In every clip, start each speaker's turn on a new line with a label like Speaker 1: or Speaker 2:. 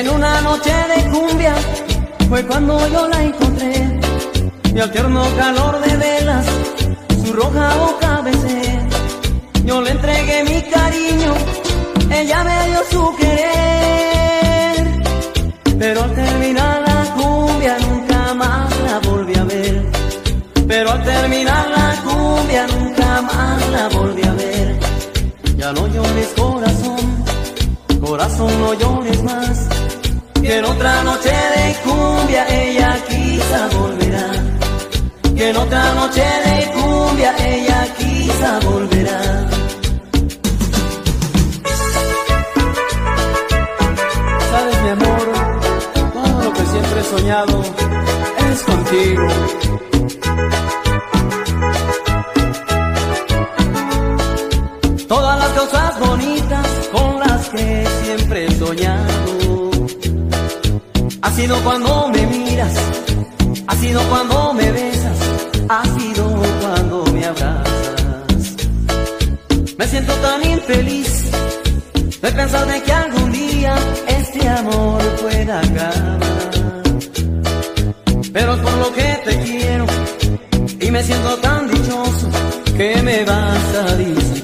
Speaker 1: En una noche de cumbia fue cuando yo la encontré y al tierno calor de velas su roja boca besé. Yo le entregué mi cariño, ella me dio su querer, pero al terminar la cumbia nunca más la volví a ver. Pero al terminar la cumbia nunca más la volví a ver. Ya no llores corazón, corazón no llores más. Que en otra noche de cumbia ella quizá volverá. Que en otra noche de cumbia ella quizá volverá. Sabes mi amor, todo lo que siempre he soñado es contigo. Todas las cosas bonitas con las que siempre he soñado. Ha sido cuando me miras, ha sido cuando me besas, ha sido cuando me abrazas. Me siento tan infeliz de pensar de que algún día este amor pueda acabar. Pero es por lo que te quiero y me siento tan dichoso que me vas a disipar.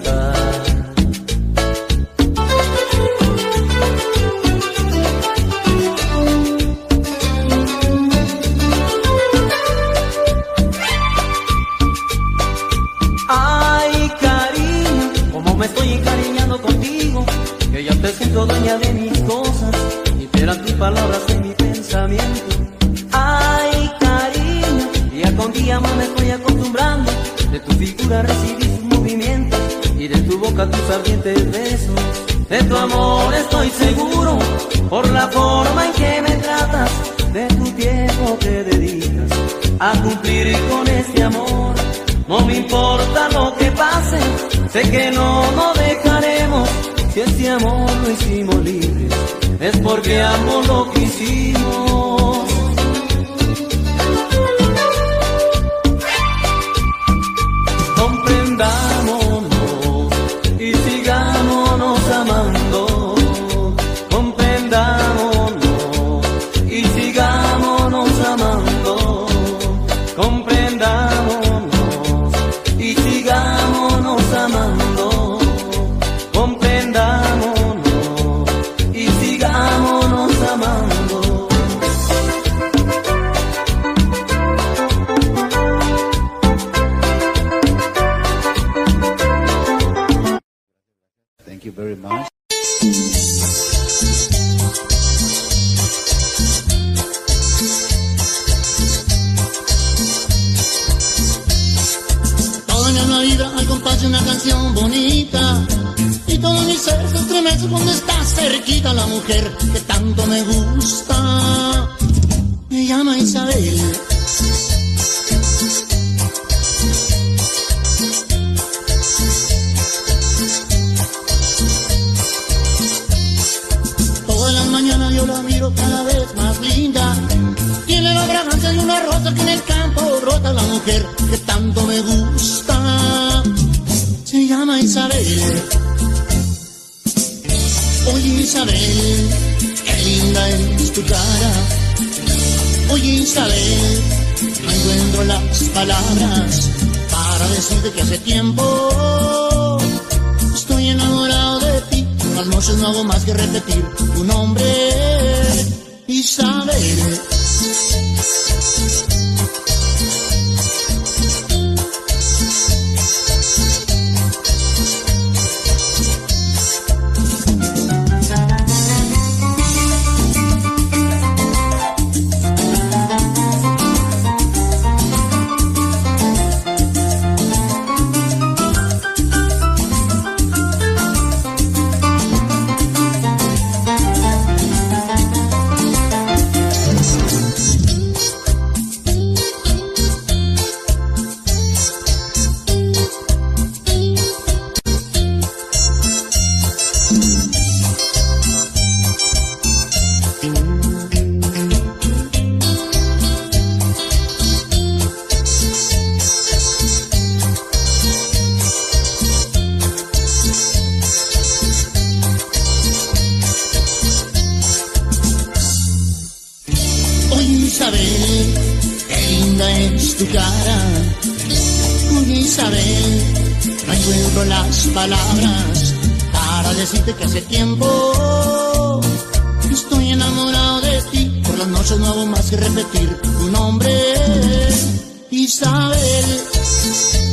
Speaker 1: Te siento dueña de mis cosas, y eran tus palabras en mi pensamiento. Ay, cariño, día con día más me estoy acostumbrando, de tu figura recibí sus movimientos, y de tu boca tus ardientes besos. De tu amor estoy seguro, por la forma en que me tratas, de tu tiempo que dedicas a cumplir con este amor. No me importa lo que pase, sé que no nos dejaremos. Si este amor lo hicimos libres, es porque amo lo que
Speaker 2: palabras para decirte que hace tiempo estoy enamorado de ti.
Speaker 3: Por las noches no hago más que repetir tu nombre, Isabel. Isabel.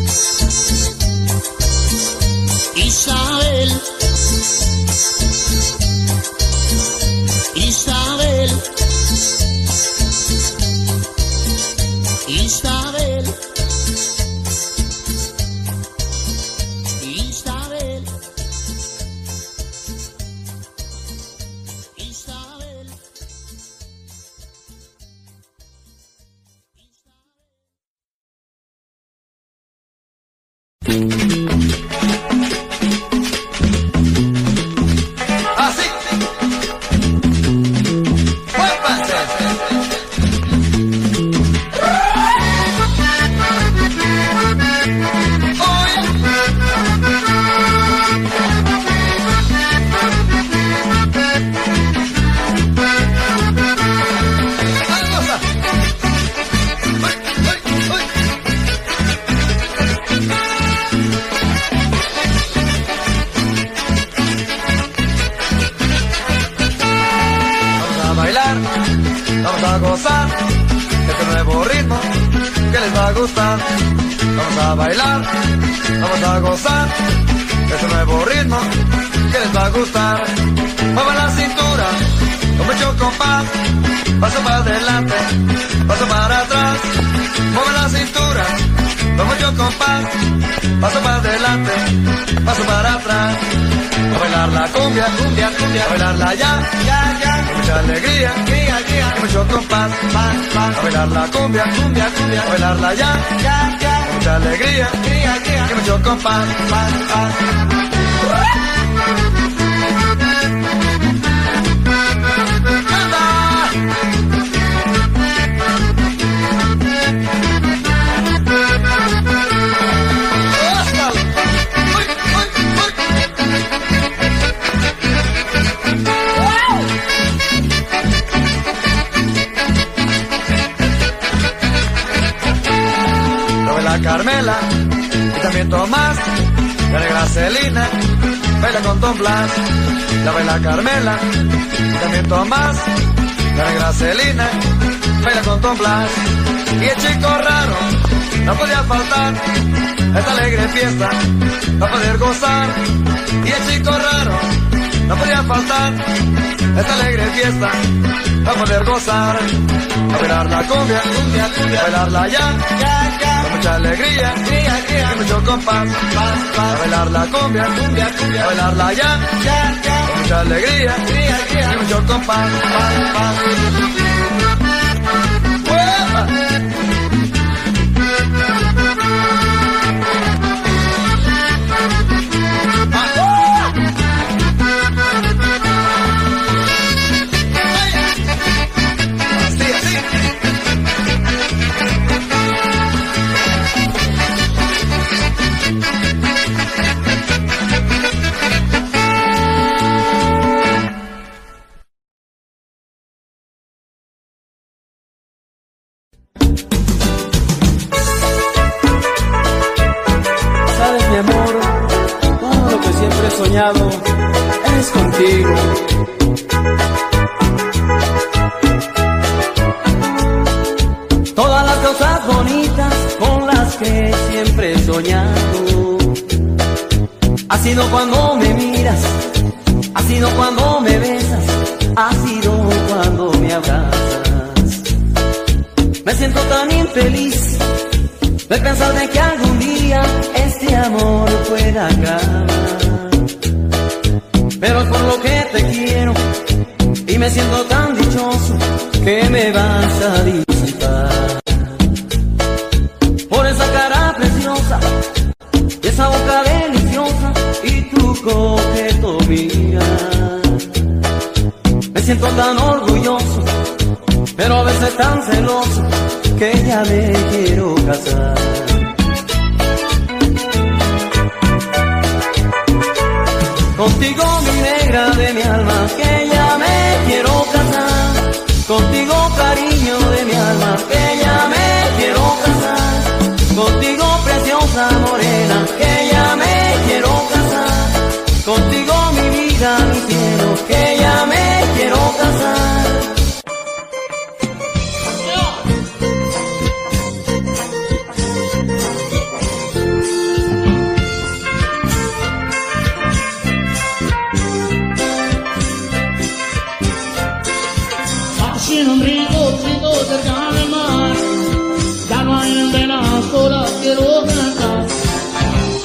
Speaker 1: La baila Carmela también Tomás, la negra Celina, baila con Don Blas. Y el chico raro no podía faltar a esta alegre fiesta para poder gozar. Y el chico raro no podía faltar a esta alegre fiesta para poder gozar. A bailar la cumbia, cumbia, cumbia, a bailarla ya, ya, ya, mucha alegría, guía, con mucho compás, paz, paz. A bailar la cumbia, cumbia, cumbia, a bailarla ya, ya, mucha alegría, con mucho compás.
Speaker 4: esa boca deliciosa y tu coqueto mirar. Me siento tan orgulloso, pero a veces tan celoso que ya me quiero casar. Contigo mi negra de mi alma, que ya me quiero casar. Contigo cariño de mi alma,
Speaker 1: que ya me quiero casar.
Speaker 2: Contigo preciosa amor. En un rico, rico cerca mar, ya no hay venas solas quiero cantar.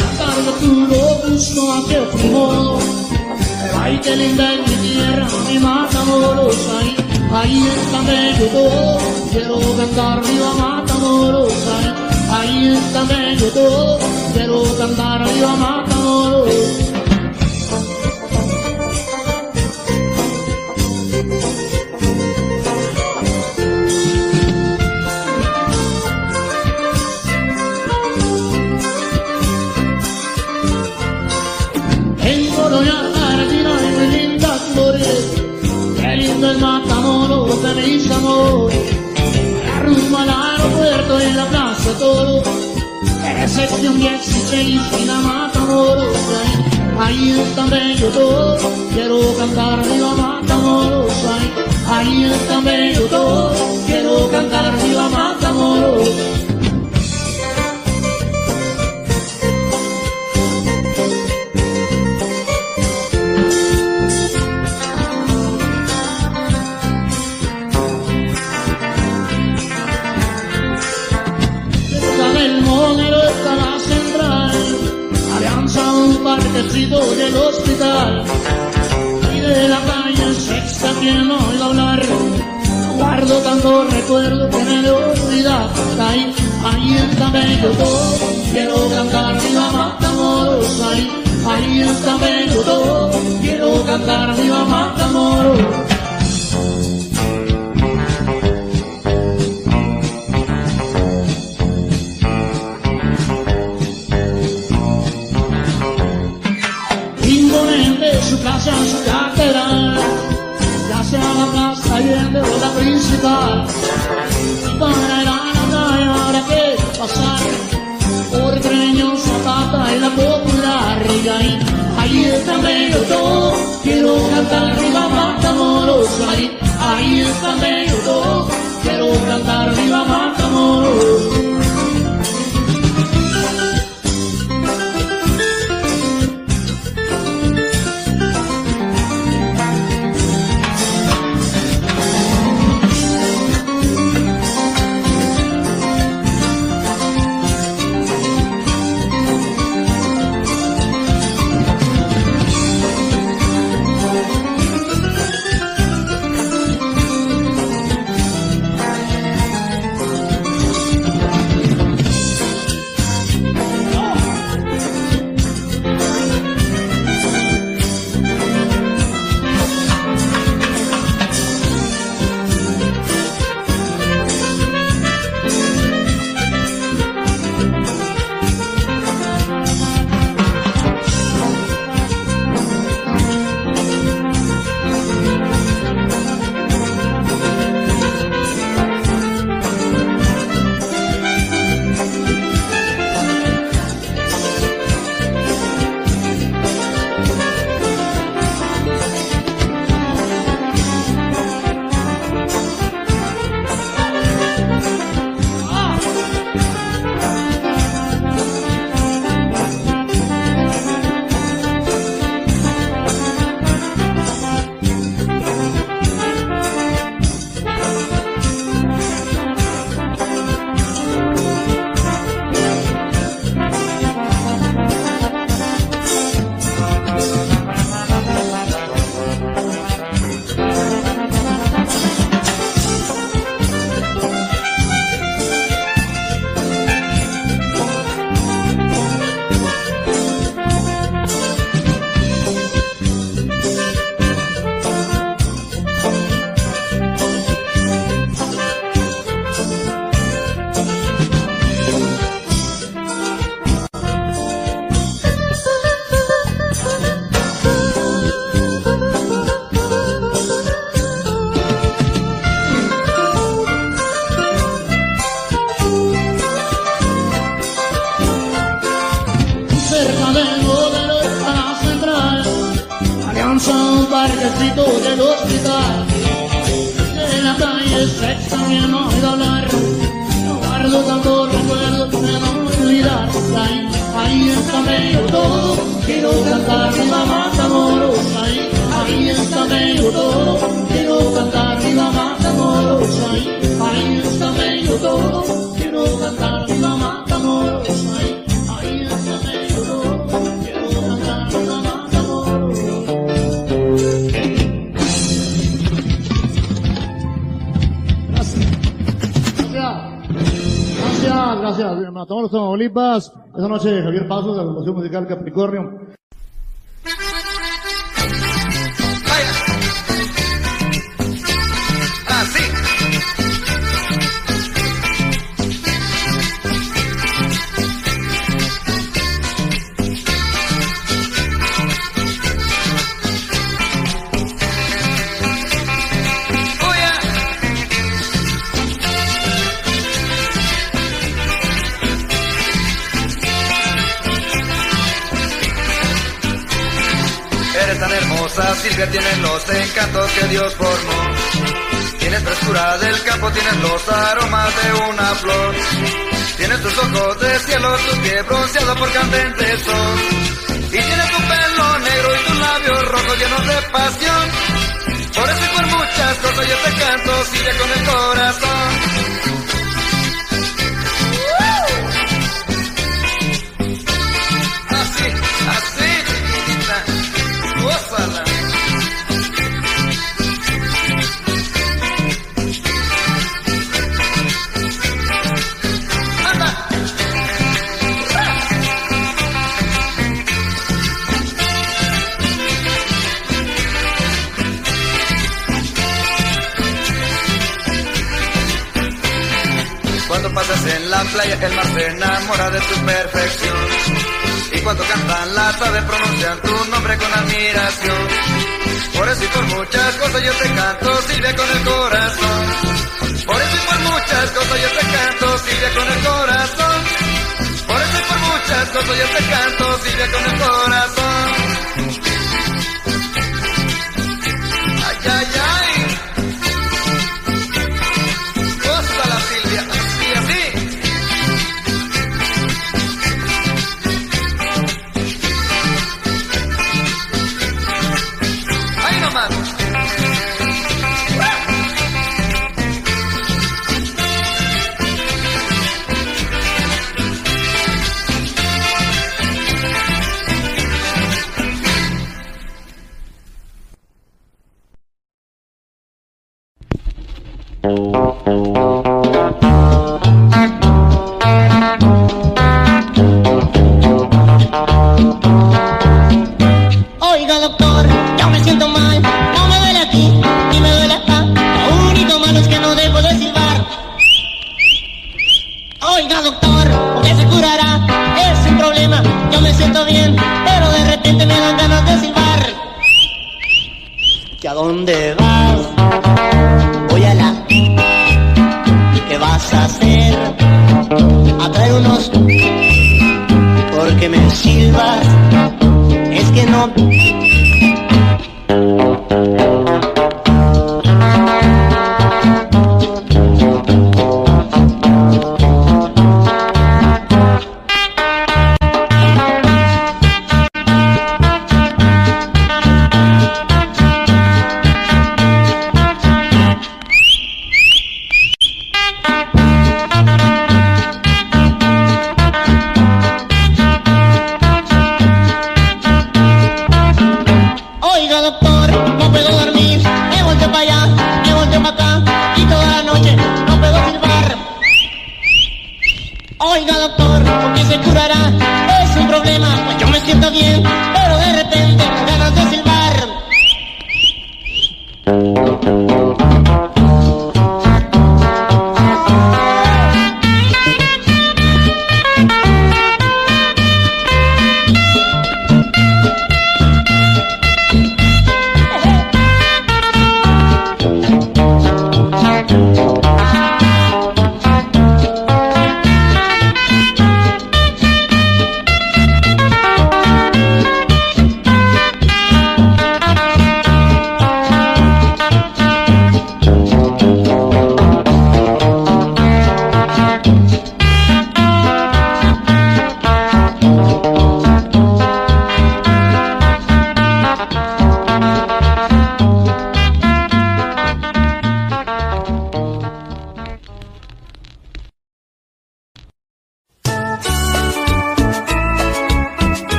Speaker 2: Cantar de puro gusto a que modo. Ay, qué Matamoros, ahí, está. Quiero cantar viva Matamoros, ahí, ahí está. Quiero cantar. De mis amores. La rumba al aeropuerto y en la plaza todo. Es sección 16 y la Matamoros. Ahí, ahí está bello todo. Quiero cantar viva Matamoros. Ahí, ahí está bello todo. Quiero cantar viva Matamoros. Cerca recuerdo que me de olvidar. Ahí, ahí está bello todo. Quiero cantar viva Matamoros. Ahí, ahí está bello todo. Quiero cantar viva Matamoros. Imponente su casa, su catedral, ya sea la plaza Allende o la principal. Para ir a la playa habrá que pasar por Treño, Zapata y la popular. Y ahí, ahí está bello todo, quiero cantar viva Matamoros. Ahí, ahí está bello todo, quiero cantar viva Matamoros.
Speaker 3: Rivas. Esta noche Javier Pasos de la agrupación musical Capricornio.
Speaker 5: eso y por muchas cosas yo te canto, sirve con el corazón. Por eso y por muchas cosas yo te canto, sirve con el corazón. Por eso y por muchas cosas yo te canto, sirve con el corazón.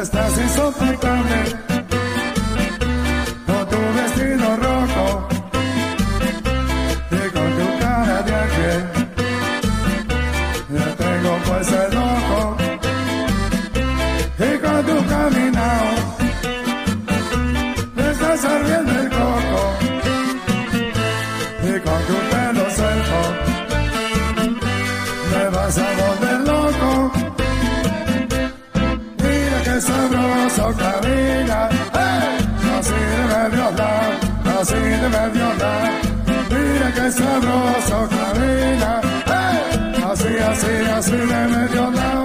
Speaker 5: estás insoportable. sabroso, Karina. ¡Hey! Así, así,
Speaker 6: así me metió la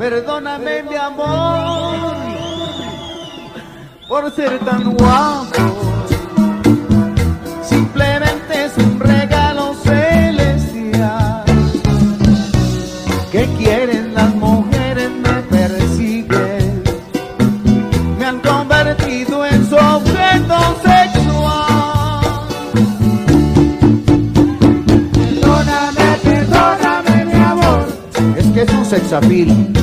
Speaker 7: Perdóname mi amor por ser tan guapo. Simplemente es un regalo celestial que quieren las mujeres me persiguen. Me han convertido en su objeto sexual. Perdóname, perdóname mi amor. Es que es un sexapil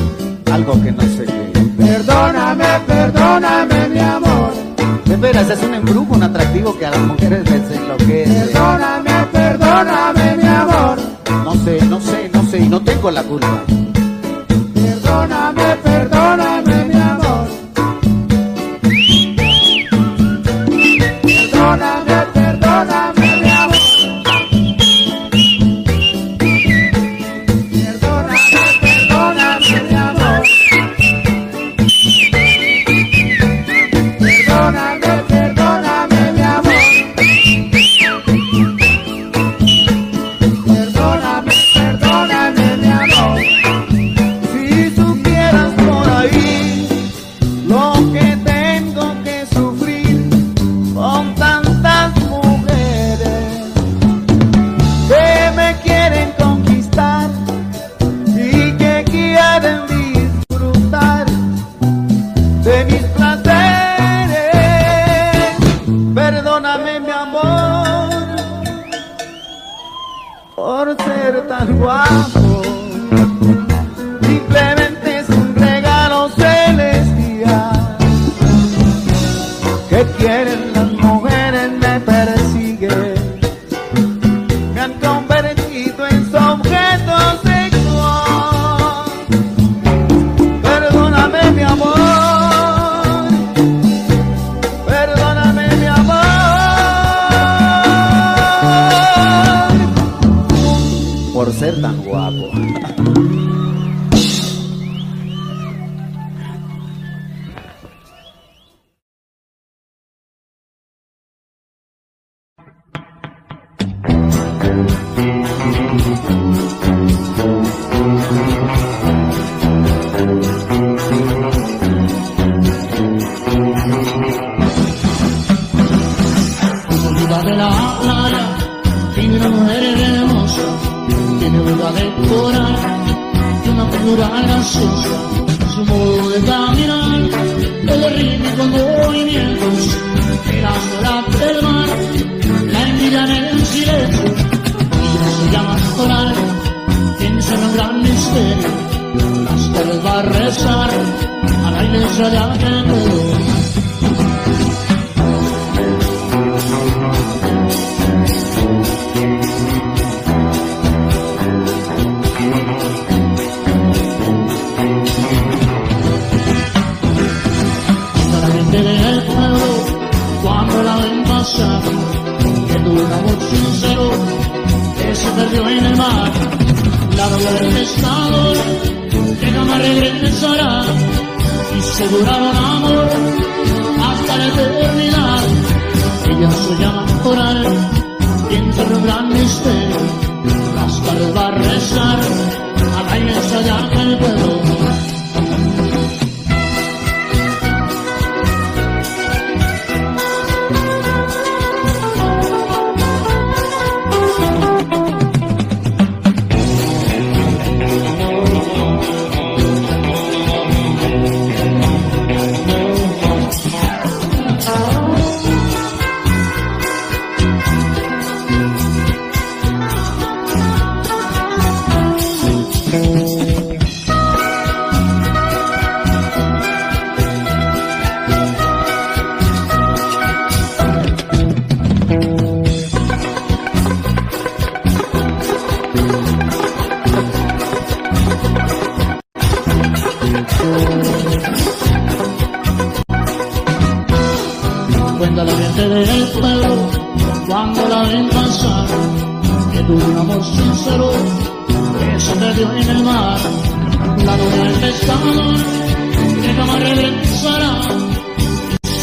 Speaker 7: que no sé qué. Perdóname, perdóname, mi amor. De veras, es un embrujo, un atractivo que a las mujeres les enloquece. Perdóname, perdóname, mi amor. No sé, no sé, no sé, y no tengo la culpa.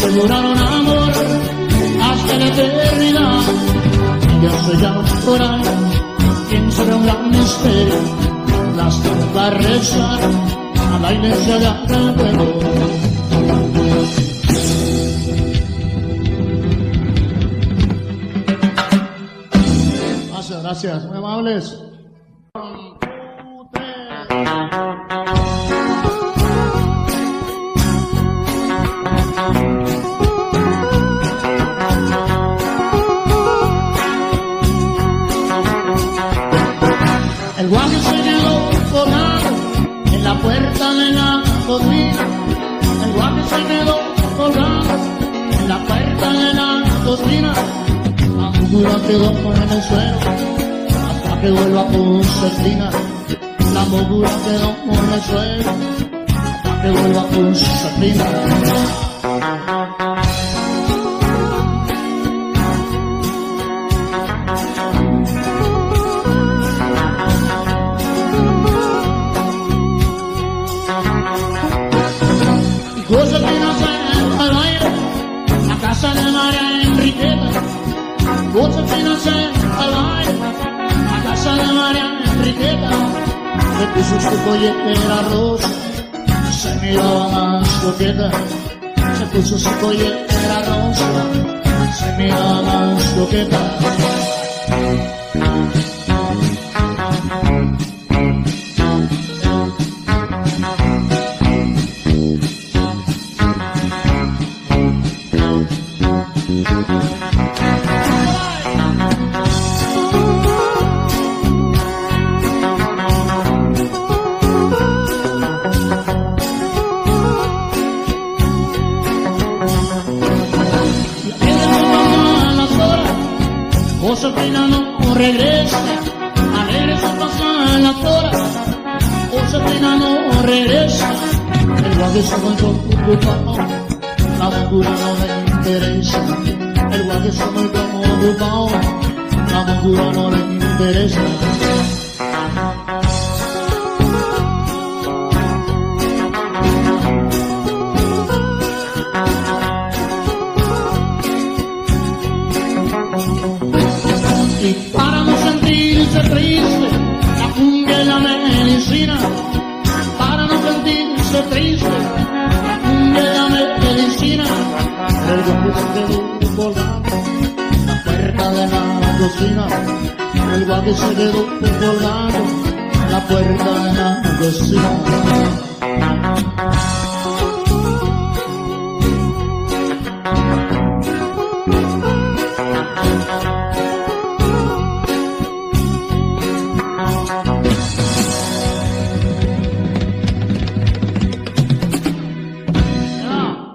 Speaker 2: Se juraron amor hasta la eternidad, y llama por ahí, quien será un gran misterio, las va a rezar, a la iglesia de Acapulco. Gracias, gracias, muy amables. Quedó en el suelo hasta que vuelva con su espina. La figura quedó en el suelo hasta que vuelva con su espina. Su collera rosa, se miraba más coqueta, se puso su collera rosa, se miraba más coqueta. Guaje se quedó colgado, la puerta de la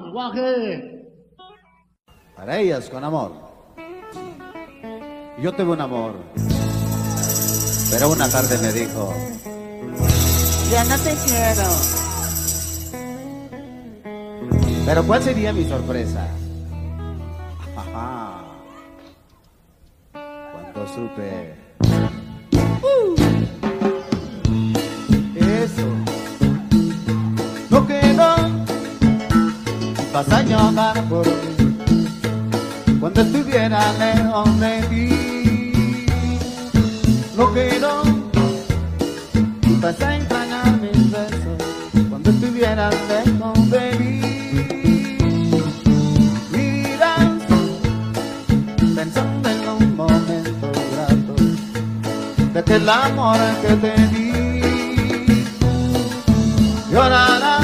Speaker 2: el guaje.
Speaker 7: Para ellas con amor. Yo tuve un amor. Pero una tarde me dijo,
Speaker 8: Ya no te quiero.
Speaker 7: pero ¿cuál sería mi sorpresa? Ajá. Cuando supe. Eso. No quedó. Vas a llorar por mí. Cuando estuviera lejos de ti. No quedó. Vas a extrañar mis besos. Cuando estuvieras lejos de mí. Miras pensando en un momento grato de que el amor que te di llorarás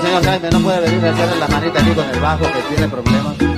Speaker 7: señor Jaime, ¿no puede venir a hacerle la manita aquí con el bajo que tiene problemas?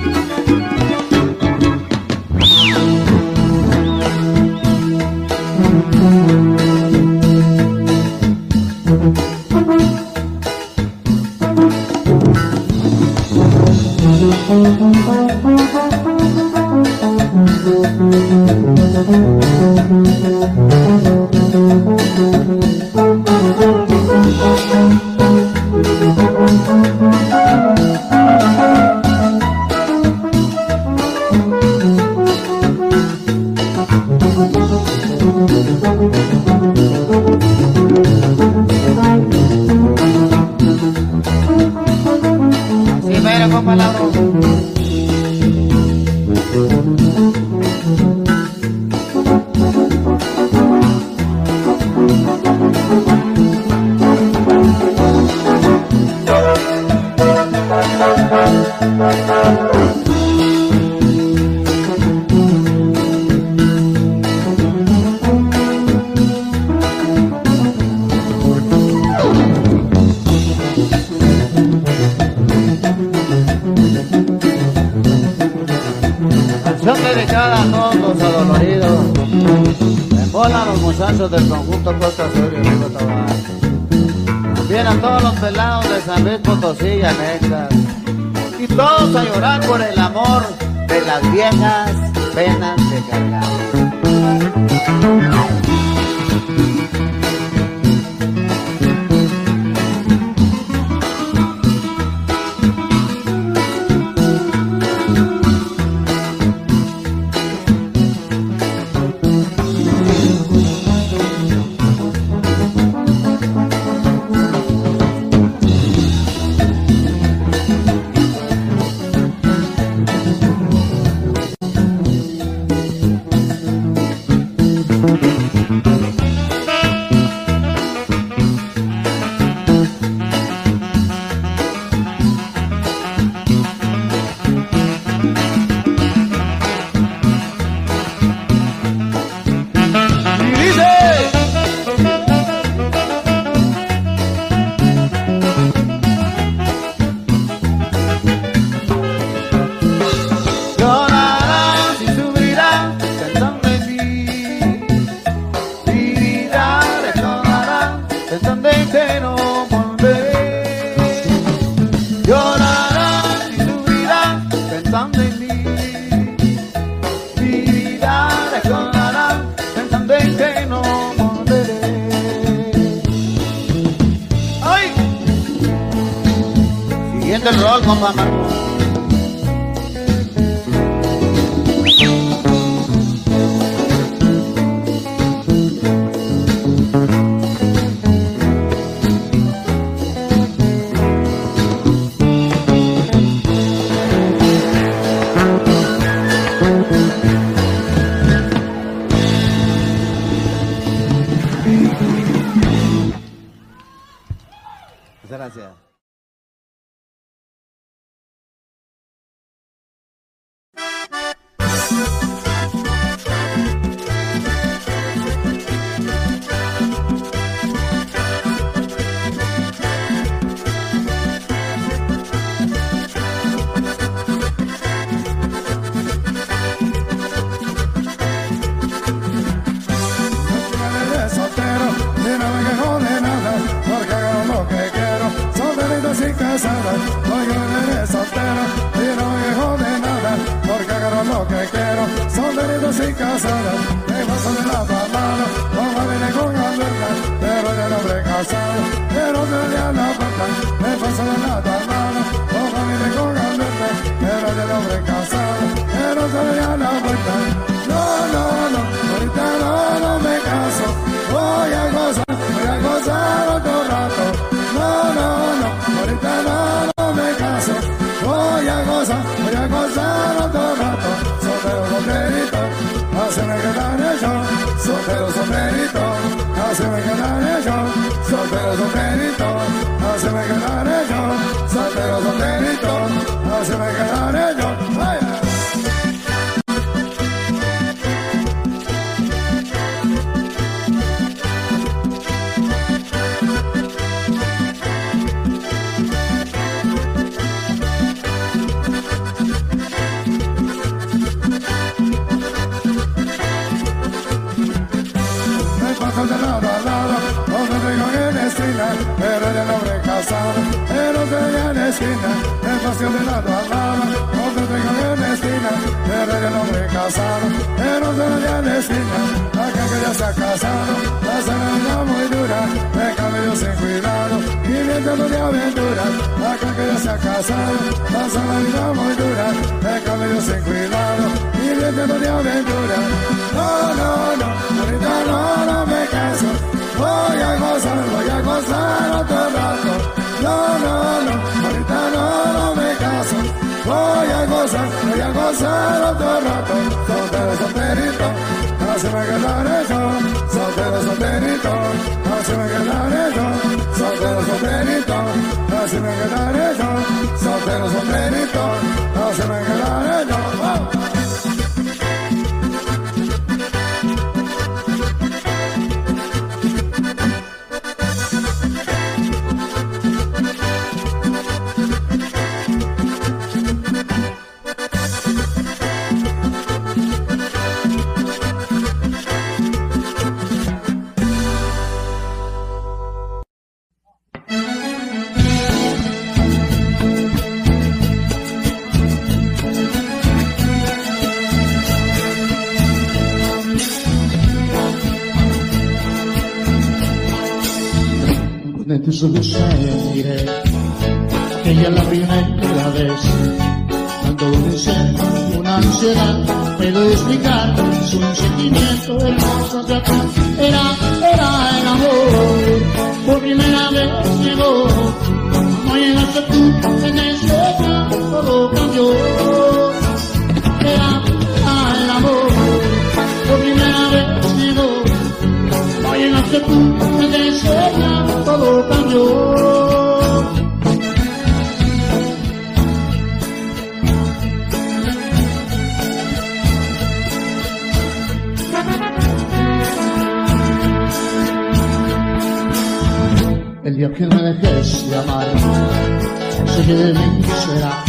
Speaker 2: Mí será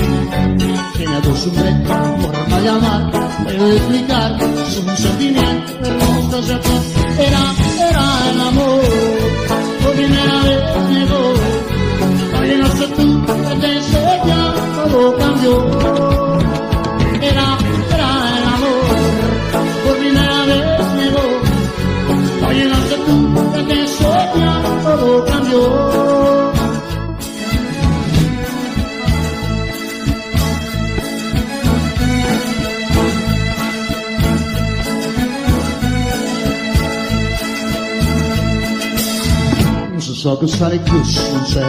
Speaker 2: que me acostumbré a forma de amar, puedo explicar, es un sentimiento hermoso hacia Sus ojos hay cruz, no sé,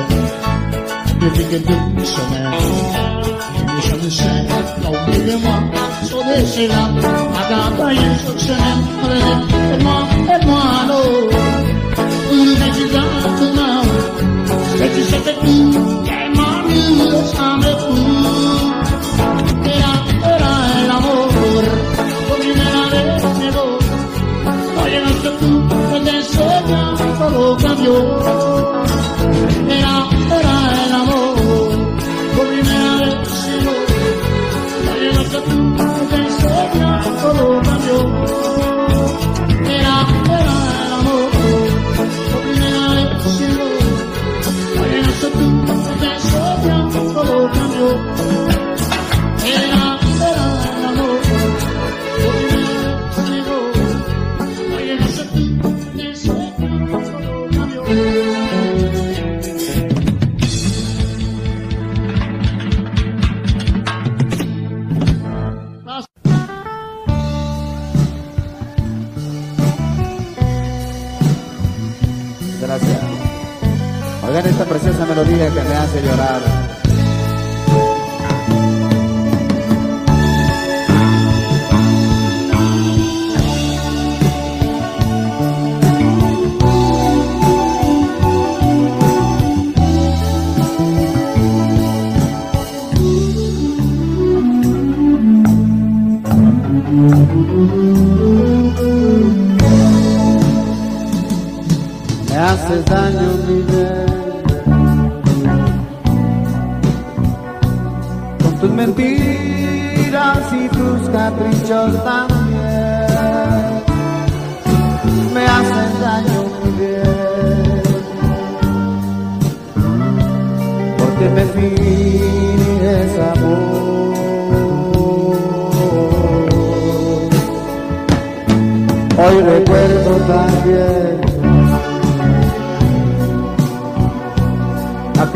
Speaker 2: yo vi que tú sonné. Je ne sais, oubliez-moi, sur des syllabes, à travailler sur ce même, aide-moi, aide-moi, allô. Mais tu gardes tout mal, et tu sais que tout, qu'elle m'a mis, ça me fout. Era, era el amor, por primera vez llegó, no llegaste tú, desde ese día todo cambió. Era, el amor, por primera vez llegó, no llegaste tú, desde ese día todo cambió. Era, era el amor, por primera vez llegó, no llegaste tú, desde ese día todo cambió.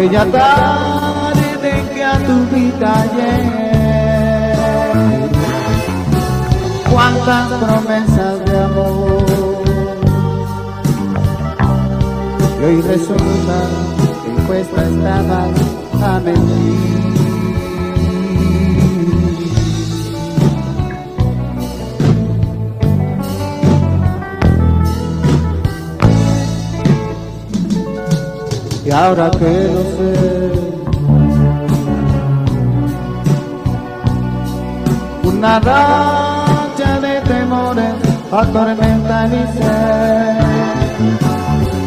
Speaker 7: Aquella tarde que a tu vida llegué. Cuántas promesas de amor. Y hoy resulta que impuesta estabas a mentir. Ahora que lo sé, una racha de temores atormenta mi ser,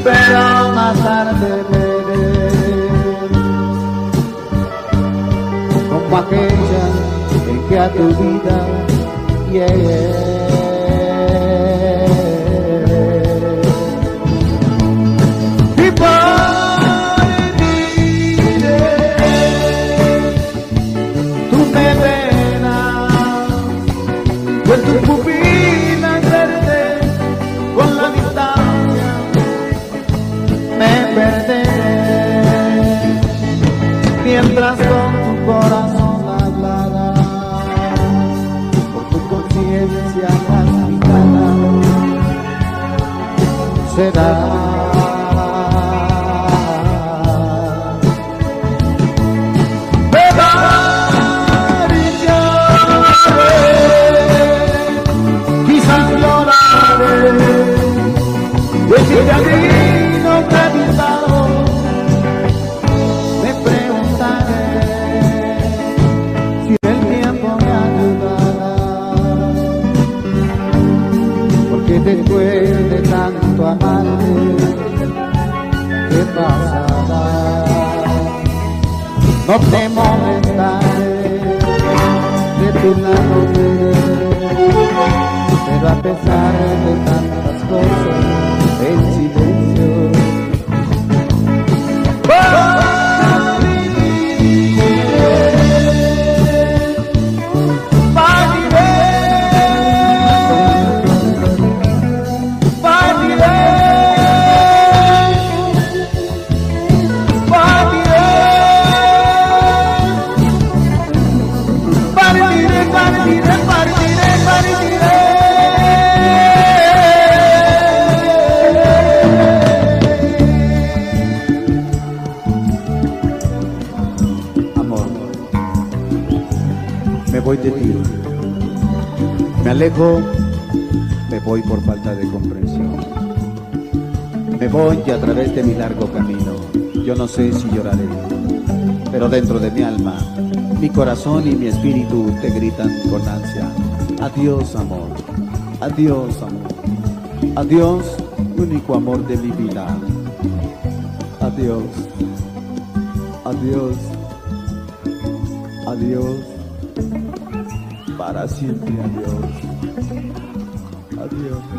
Speaker 7: pero más tarde veré. Como aquella en que a tu vida llegué. Y pupilas verde, con la distancia me perderé, mientras con tu corazón hablará, por tu conciencia castigada será. naman sé si lloraré, pero dentro de mi alma, mi corazón y mi espíritu te gritan con ansia. Adiós, amor. Adiós, amor. Adiós, único amor de mi vida. Adiós. Adiós. Adiós. Para siempre, adiós. Adiós.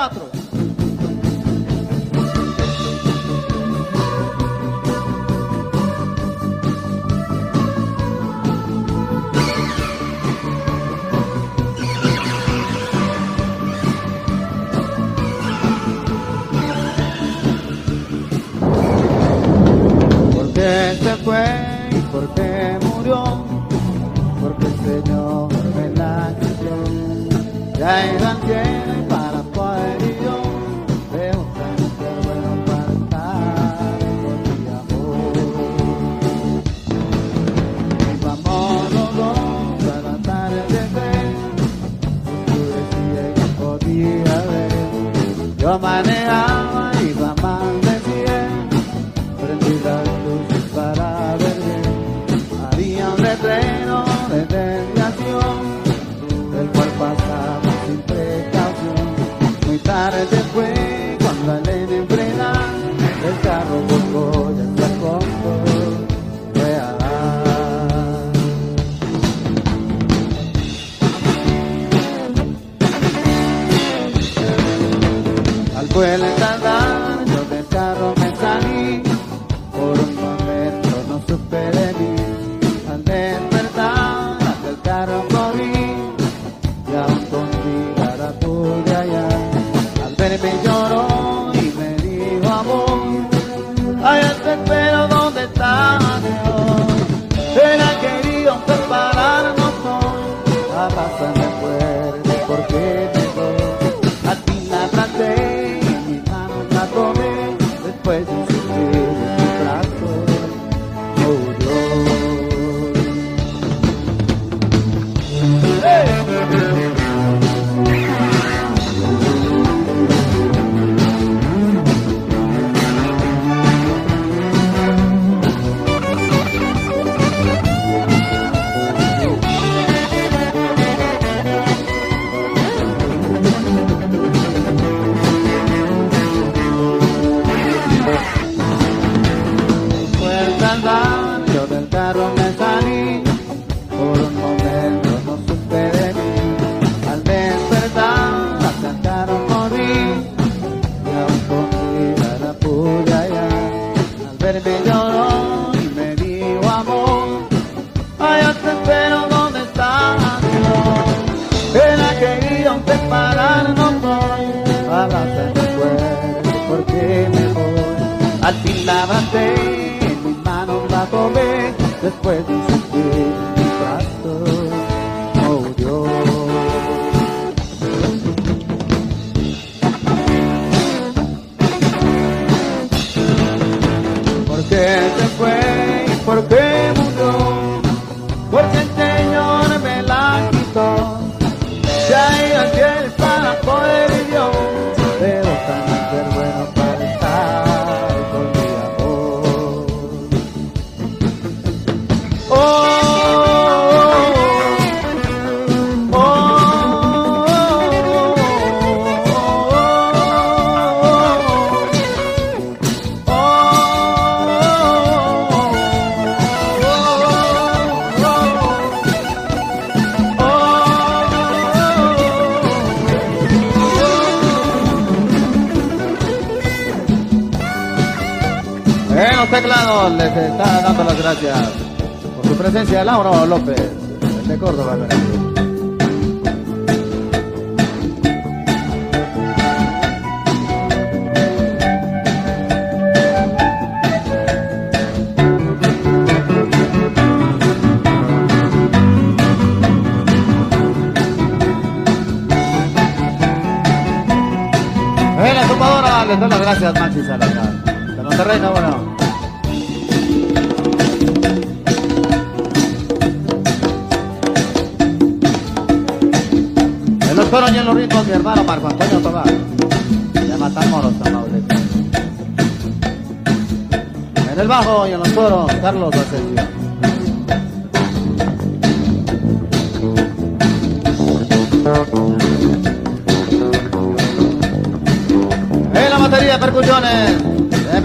Speaker 7: Cuatro.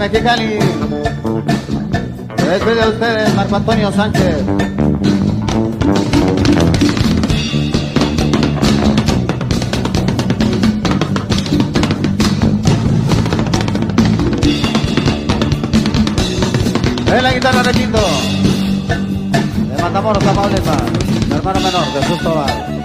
Speaker 7: Mexicali. Se despide de ustedes Marco Antonio Sánchez. En la guitarra requinto de Matamoros, Tamaulipas, mi hermano menor, Jesús Tobar.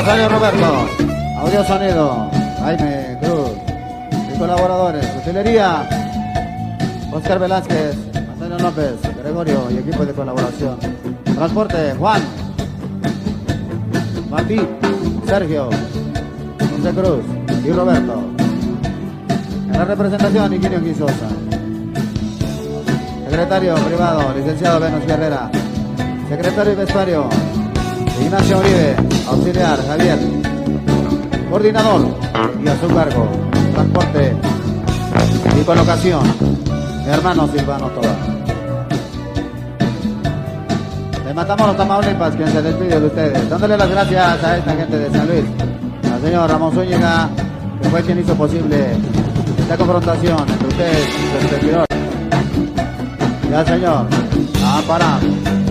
Speaker 7: Rosario Roberto. Audio sonido, Jaime Cruz. Y colaboradores, utilería, Oscar Velázquez, Antonio López, Gregorio y equipo de colaboración. Transporte, Juan, Martín, Sergio, José Cruz y Roberto. En la representación, Ingenio Quisosa. Secretario privado, licenciado Venus Guerrera. Secretario y vestuario, Ignacio Uribe, auxiliar Javier, coordinador y a su cargo, transporte y colocación, hermano Silvano Tobar. Le matamos los Tamaulipas, quien se despide de ustedes, dándole las gracias a esta gente de San Luis, al señor Ramón Zúñiga, que fue quien hizo posible esta confrontación entre ustedes y su servidor, y al señor Amparán,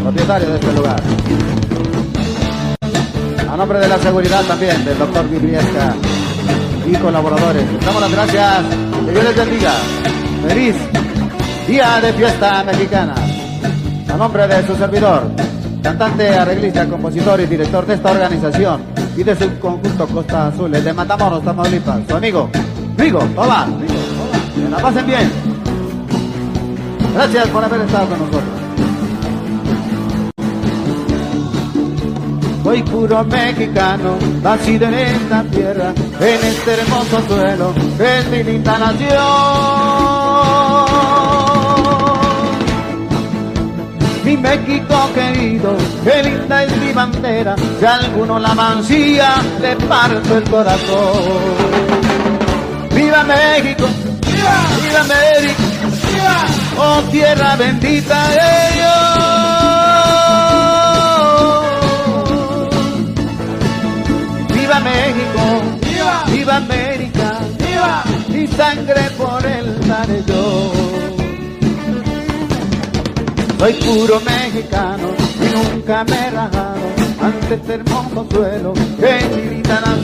Speaker 7: propietario de este lugar. Nombre de la seguridad también, del doctor Vibriesca y colaboradores. Damos las gracias. Que Dios les bendiga. Feliz día de fiesta mexicana. A nombre de su servidor, cantante, arreglista, compositor y director de esta organización y de su conjunto Costa Azul, el de Matamoros, Tamaulipas, su amigo, Rigo, hola. Que la pasen bien. Gracias por haber estado con nosotros. Soy puro mexicano, nacido en esta tierra, en este hermoso suelo, es mi linda nación. Mi México querido, qué linda es mi bandera, si alguno la mancilla, le parto el corazón. ¡Viva México! ¡Viva! ¡Viva América! ¡Viva! ¡Oh tierra bendita de ¡Viva México! ¡Viva! ¡Viva América! ¡Viva! Mi sangre por él daré yo. Soy puro mexicano y nunca me he rajado ante este hermoso suelo que es mi nación.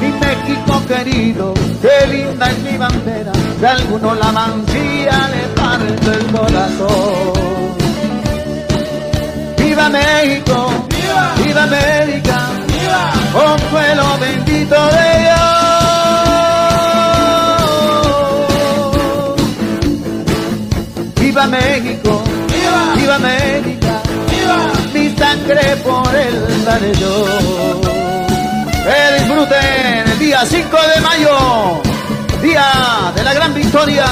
Speaker 7: Mi México querido, qué linda es mi bandera, de alguno la mancilla le parte el corazón. ¡Viva México! ¡Viva! ¡Viva América! ¡Viva! ¡Oh suelo bendito de Dios! ¡Viva México! ¡Viva! ¡Viva América! ¡Viva! Mi sangre por él daré yo. Que disfruten el día 5 de mayo, día de la gran victoria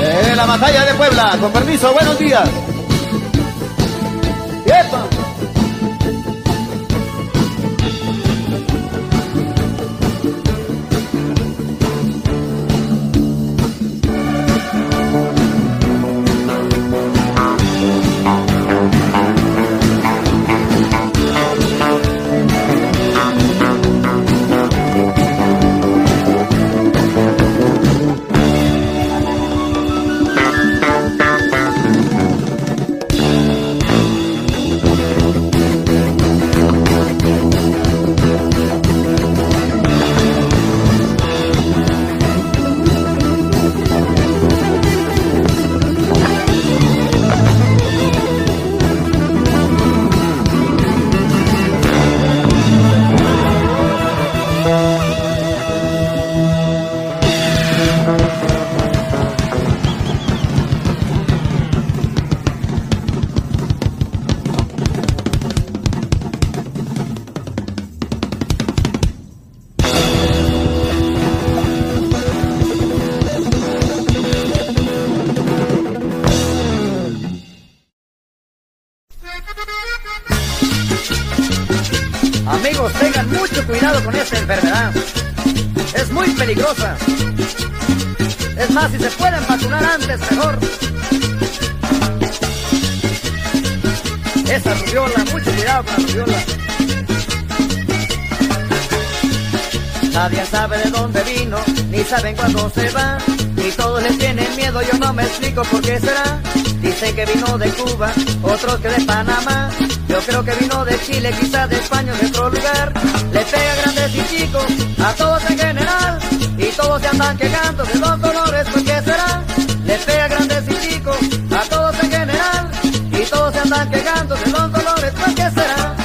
Speaker 7: en la batalla de Puebla. Con permiso, buenos días. ¡Epa!
Speaker 9: Andan quejando de los colores, ¿por qué será? Le pega grandes y chicos, a todos en general. Y todos se andan quejando de los colores, ¿por qué será?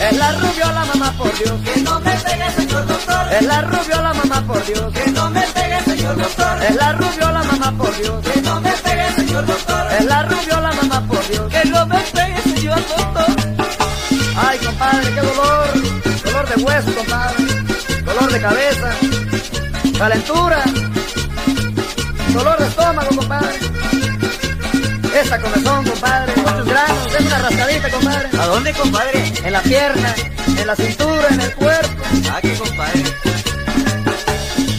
Speaker 9: Es la rubiola, mamá, por Dios, que no me pegue, señor doctor. Es la rubiola, mamá, por Dios, que no me pegue, señor doctor. Es la rubiola, mamá, por Dios, que no me pegue, señor doctor. Es la rubiola, mamá, por Dios, que no me pegue, señor doctor. Ay, compadre, qué dolor. Dolor de hueso, compadre. Dolor de cabeza. Calentura. Dolor de estómago, compadre. Esa comezón, compadre. Muchos granos. Es una rascadita, compadre.
Speaker 10: ¿A dónde, compadre?
Speaker 9: En la pierna, en la cintura, en el cuerpo.
Speaker 10: Ah, qué compadre.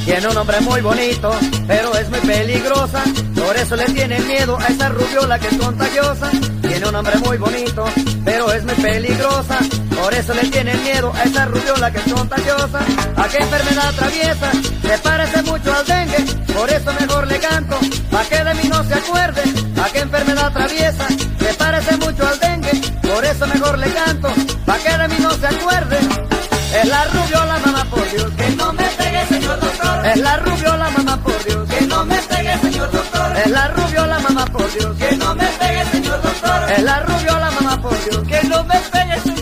Speaker 9: Tiene un nombre muy bonito, pero es muy peligrosa. Por eso le tienen miedo a esa rubiola que es contagiosa. Tiene un nombre muy bonito, pero es muy peligrosa. Por eso le tienen miedo a esa rubiola que es contagiosa. ¿A qué enfermedad atraviesa? Se parece mucho al dengue, por eso mejor le canto. Pa' que de mí no se acuerde. ¿A qué enfermedad atraviesa? Se parece mucho al dengue, por eso mejor le canto. Pa' que de mí no se acuerde. Es la rubiola, mamá, por Dios, que no me pegue, señor doctor. Es la rubiola, mamá, por Dios, que no me pegue, señor doctor. Es la rubiola, mamá, por Dios, que no me pegue, señor doctor. Es la rubiola, mamá, por Dios, que no me pegue, señor doctor.